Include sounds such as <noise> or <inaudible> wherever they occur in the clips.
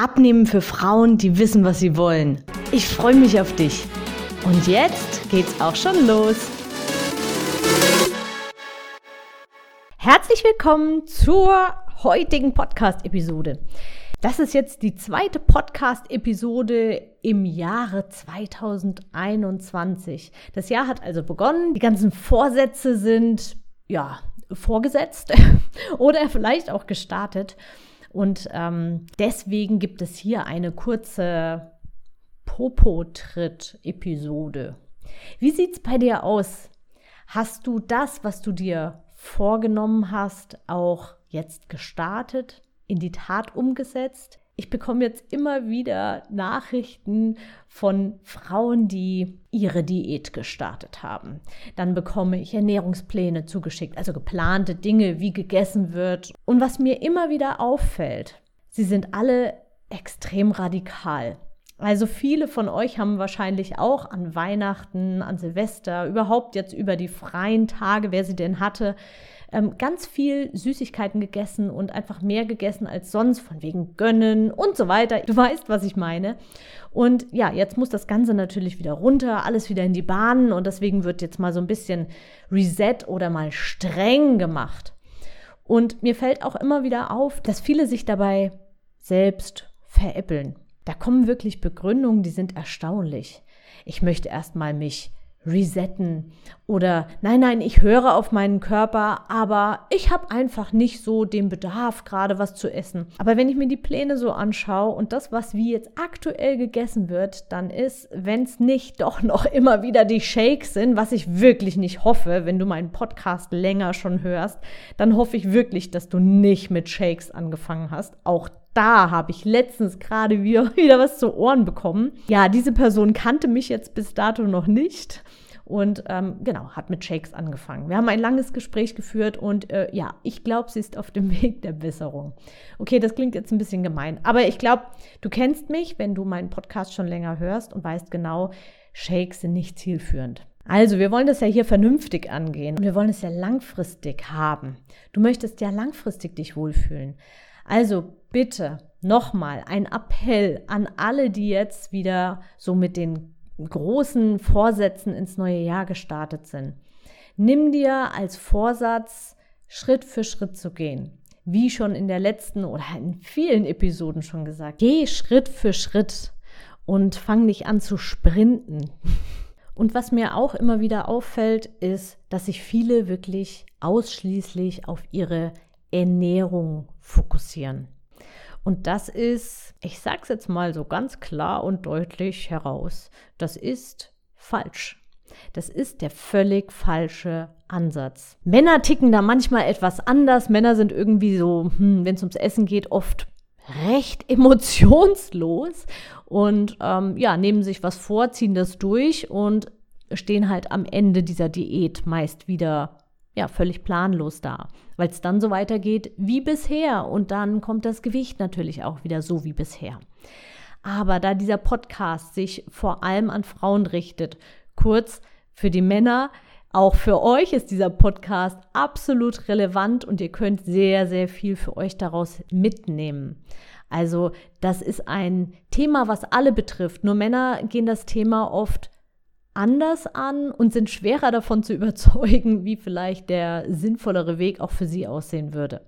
Abnehmen für Frauen, die wissen, was sie wollen. Ich freue mich auf dich. Und jetzt geht's auch schon los. Herzlich willkommen zur heutigen Podcast-Episode. Das ist jetzt die zweite Podcast-Episode im Jahre 2021. Das Jahr hat also begonnen. Die ganzen Vorsätze sind, ja, vorgesetzt <laughs> oder vielleicht auch gestartet. Und ähm, deswegen gibt es hier eine kurze Popo-Tritt-Episode. Wie sieht es bei dir aus? Hast du das, was du dir vorgenommen hast, auch jetzt gestartet, in die Tat umgesetzt? Ich bekomme jetzt immer wieder Nachrichten von Frauen, die ihre Diät gestartet haben. Dann bekomme ich Ernährungspläne zugeschickt, also geplante Dinge, wie gegessen wird. Und was mir immer wieder auffällt, sie sind alle extrem radikal. Also viele von euch haben wahrscheinlich auch an Weihnachten, an Silvester, überhaupt jetzt über die freien Tage, wer sie denn hatte, ähm, ganz viel Süßigkeiten gegessen und einfach mehr gegessen als sonst, von wegen Gönnen und so weiter. Du weißt, was ich meine. Und ja, jetzt muss das Ganze natürlich wieder runter, alles wieder in die Bahnen und deswegen wird jetzt mal so ein bisschen Reset oder mal streng gemacht. Und mir fällt auch immer wieder auf, dass viele sich dabei selbst veräppeln. Da kommen wirklich Begründungen, die sind erstaunlich. Ich möchte erstmal mich resetten oder nein, nein, ich höre auf meinen Körper, aber ich habe einfach nicht so den Bedarf, gerade was zu essen. Aber wenn ich mir die Pläne so anschaue und das, was wie jetzt aktuell gegessen wird, dann ist, wenn es nicht <laughs> doch noch immer wieder die Shakes sind, was ich wirklich nicht hoffe, wenn du meinen Podcast länger schon hörst, dann hoffe ich wirklich, dass du nicht mit Shakes angefangen hast. Auch da habe ich letztens gerade wieder, <laughs> wieder was zu Ohren bekommen. Ja, diese Person kannte mich jetzt bis dato noch nicht und ähm, genau, hat mit Shakes angefangen. Wir haben ein langes Gespräch geführt und äh, ja, ich glaube, sie ist auf dem <laughs> Weg der Besserung. Okay, das klingt jetzt ein bisschen gemein, aber ich glaube, du kennst mich, wenn du meinen Podcast schon länger hörst und weißt genau, Shakes sind nicht zielführend. Also, wir wollen das ja hier vernünftig angehen und wir wollen es ja langfristig haben. Du möchtest ja langfristig dich wohlfühlen. Also bitte nochmal ein Appell an alle, die jetzt wieder so mit den großen Vorsätzen ins neue Jahr gestartet sind. Nimm dir als Vorsatz, Schritt für Schritt zu gehen. Wie schon in der letzten oder in vielen Episoden schon gesagt. Geh Schritt für Schritt und fang nicht an zu sprinten. Und was mir auch immer wieder auffällt, ist, dass sich viele wirklich ausschließlich auf ihre Ernährung fokussieren. Und das ist, ich sage es jetzt mal so ganz klar und deutlich heraus, das ist falsch. Das ist der völlig falsche Ansatz. Männer ticken da manchmal etwas anders. Männer sind irgendwie so, hm, wenn es ums Essen geht, oft recht <laughs> emotionslos und ähm, ja, nehmen sich was vor, ziehen das durch und stehen halt am Ende dieser Diät meist wieder ja, völlig planlos da, weil es dann so weitergeht wie bisher und dann kommt das Gewicht natürlich auch wieder so wie bisher. Aber da dieser Podcast sich vor allem an Frauen richtet, kurz für die Männer, auch für euch ist dieser Podcast absolut relevant und ihr könnt sehr, sehr viel für euch daraus mitnehmen. Also das ist ein Thema, was alle betrifft. Nur Männer gehen das Thema oft anders an und sind schwerer davon zu <laughs> überzeugen, wie vielleicht der sinnvollere Weg auch für sie aussehen würde.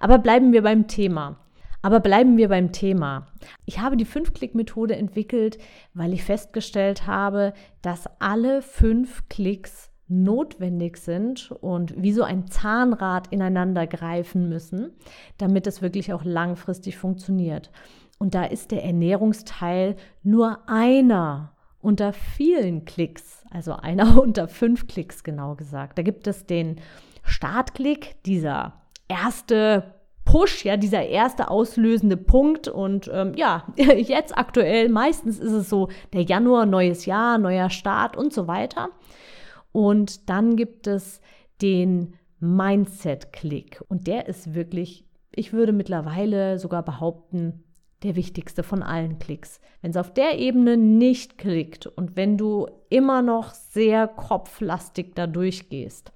Aber bleiben wir beim Thema. Aber bleiben wir beim Thema. Ich habe die Fünf-Klick-Methode entwickelt, weil ich festgestellt habe, dass alle fünf Klicks notwendig sind und wie so ein Zahnrad ineinander greifen müssen, damit es wirklich auch langfristig funktioniert. Und da ist der Ernährungsteil nur einer unter vielen Klicks, also einer <laughs> unter fünf Klicks genau gesagt. Da gibt es den Startklick, dieser erste Push, ja, dieser erste auslösende Punkt. Und ähm, ja, <laughs> jetzt aktuell, meistens ist es so der Januar, neues Jahr, neuer Start und so weiter. Und dann gibt es den Mindset-Klick. Und der ist wirklich, ich würde mittlerweile sogar behaupten, der wichtigste von allen Klicks. Wenn es auf der Ebene nicht klickt und wenn du immer noch sehr kopflastig da durchgehst,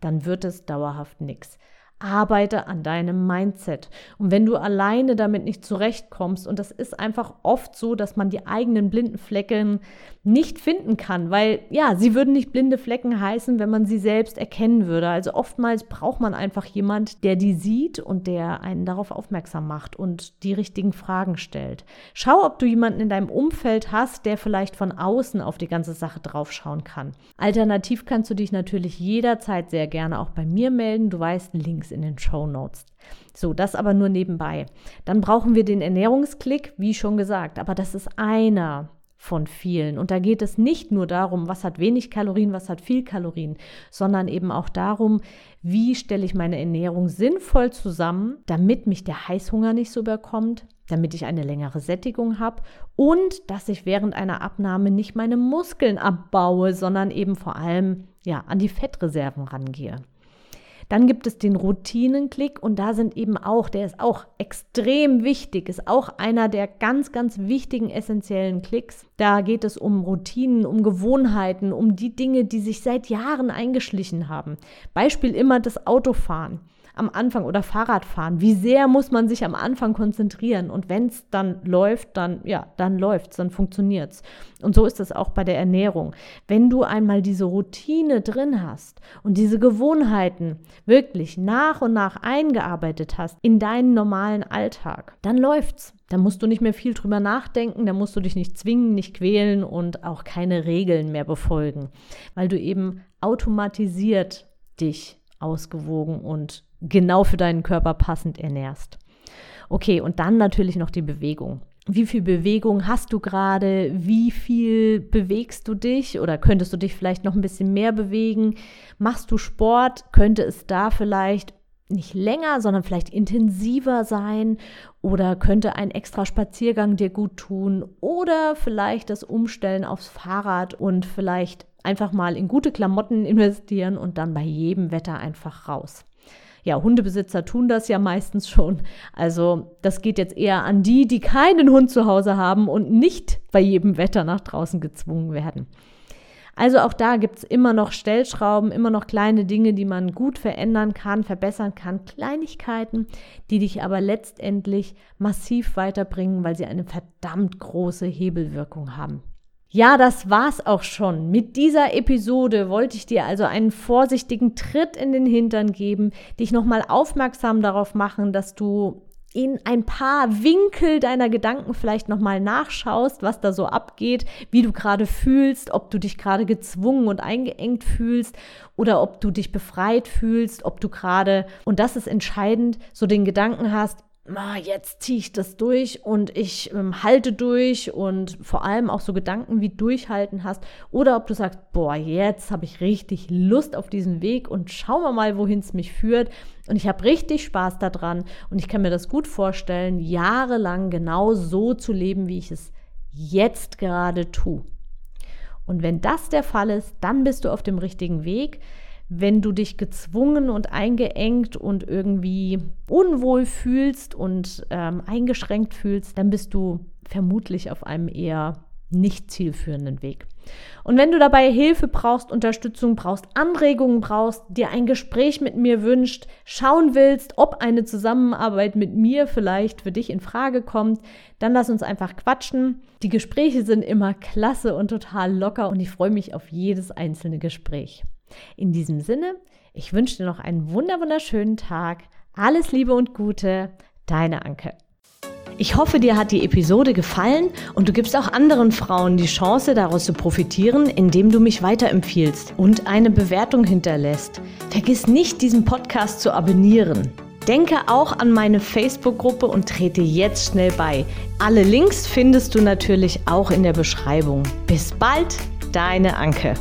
dann wird es dauerhaft nichts. Arbeite an deinem Mindset. Und wenn du alleine damit nicht zurechtkommst, und das ist einfach oft so, dass man die eigenen blinden Flecken nicht finden kann, weil ja, sie würden nicht blinde Flecken heißen, wenn man sie selbst erkennen würde. Also oftmals braucht man einfach jemand, der die sieht und der einen darauf aufmerksam macht und die richtigen Fragen stellt. Schau, ob du jemanden in deinem Umfeld hast, der vielleicht von außen auf die ganze Sache draufschauen kann. Alternativ kannst du dich natürlich jederzeit sehr gerne auch bei mir melden. Du weißt, Links Links in den Show Notes. So, das aber nur nebenbei. Dann brauchen wir den Ernährungsklick, wie schon gesagt, aber das ist einer von vielen. Und da geht es nicht nur darum, was hat wenig Kalorien, was hat viel Kalorien, sondern eben auch darum, wie stelle ich meine Ernährung sinnvoll zusammen, damit mich der Heißhunger nicht so überkommt, damit ich eine längere Sättigung habe und dass ich während einer Abnahme nicht meine Muskeln abbaue, sondern eben vor allem ja an die Fettreserven rangehe. Dann gibt es den Routinenklick und da sind eben auch, der ist auch extrem wichtig, ist auch einer der ganz, ganz wichtigen essentiellen Klicks. Da geht es um Routinen, um Gewohnheiten, um die Dinge, die sich seit Jahren eingeschlichen haben. Beispiel immer das Autofahren am Anfang oder Fahrradfahren. Wie sehr muss man sich am Anfang konzentrieren? Und wenn es dann läuft, dann ja, dann läuft's, dann funktioniert's. Und so ist es auch bei der Ernährung. Wenn du einmal diese Routine drin hast und diese Gewohnheiten wirklich nach und nach eingearbeitet hast in deinen normalen Alltag, dann läuft's. Da musst du nicht mehr viel drüber nachdenken, da musst du dich nicht zwingen, nicht quälen und auch keine Regeln mehr befolgen, weil du eben automatisiert dich ausgewogen und genau für deinen Körper passend ernährst. Okay, und dann natürlich noch die Bewegung. Wie viel Bewegung hast du gerade? Wie viel bewegst du dich? Oder könntest du dich vielleicht noch ein bisschen mehr bewegen? Machst du Sport? Könnte es da vielleicht nicht länger, sondern vielleicht intensiver sein? Oder könnte ein extra Spaziergang dir gut tun? Oder vielleicht das Umstellen aufs Fahrrad und vielleicht einfach mal in gute Klamotten investieren und dann bei jedem Wetter einfach raus ja, Hundebesitzer tun das ja meistens schon. Also das geht jetzt eher an die, die keinen Hund zu Hause haben und nicht bei jedem Wetter nach draußen gezwungen werden. Also auch da gibt es immer noch Stellschrauben, immer noch kleine Dinge, die man gut verändern kann, verbessern kann, Kleinigkeiten, die dich aber letztendlich massiv weiterbringen, weil sie eine verdammt große Hebelwirkung haben. Ja, das war's auch schon. Mit dieser Episode wollte ich dir also einen vorsichtigen Tritt in den Hintern geben, dich nochmal aufmerksam darauf machen, dass du in ein paar Winkel deiner Gedanken vielleicht nochmal nachschaust, was da so abgeht, wie du gerade fühlst, ob du dich gerade gezwungen und eingeengt fühlst oder ob du dich befreit fühlst, ob du gerade, und das ist entscheidend, so den Gedanken hast, jetzt ziehe ich das durch und ich ähm, halte durch und vor allem auch so Gedanken wie durchhalten hast. Oder ob du sagst, boah, jetzt habe ich richtig Lust auf diesen Weg und schauen wir mal, wohin es mich führt. Und ich habe richtig Spaß daran und ich kann mir das gut vorstellen, jahrelang genau so zu leben, wie ich es jetzt gerade tue. Und wenn das der Fall ist, dann bist du auf dem richtigen Weg wenn du dich gezwungen und eingeengt und irgendwie unwohl fühlst und ähm, eingeschränkt fühlst, dann bist du vermutlich auf einem eher nicht zielführenden Weg. Und wenn du dabei Hilfe brauchst, Unterstützung brauchst, Anregungen brauchst, dir ein Gespräch mit mir wünscht, schauen willst, ob eine Zusammenarbeit mit mir vielleicht für dich in Frage kommt, dann lass uns einfach quatschen. Die Gespräche sind immer klasse und total locker und ich freue mich auf jedes einzelne Gespräch. In diesem Sinne, ich wünsche dir noch einen wunderschönen Tag. Alles Liebe und Gute, deine Anke. Ich hoffe, dir hat die Episode gefallen und du gibst auch anderen Frauen die Chance, daraus zu profitieren, indem du mich weiterempfiehlst und eine Bewertung hinterlässt. Vergiss nicht, diesen Podcast zu abonnieren. Denke auch an meine Facebook-Gruppe und trete jetzt schnell bei. Alle Links findest du natürlich auch in der Beschreibung. Bis bald, deine Anke.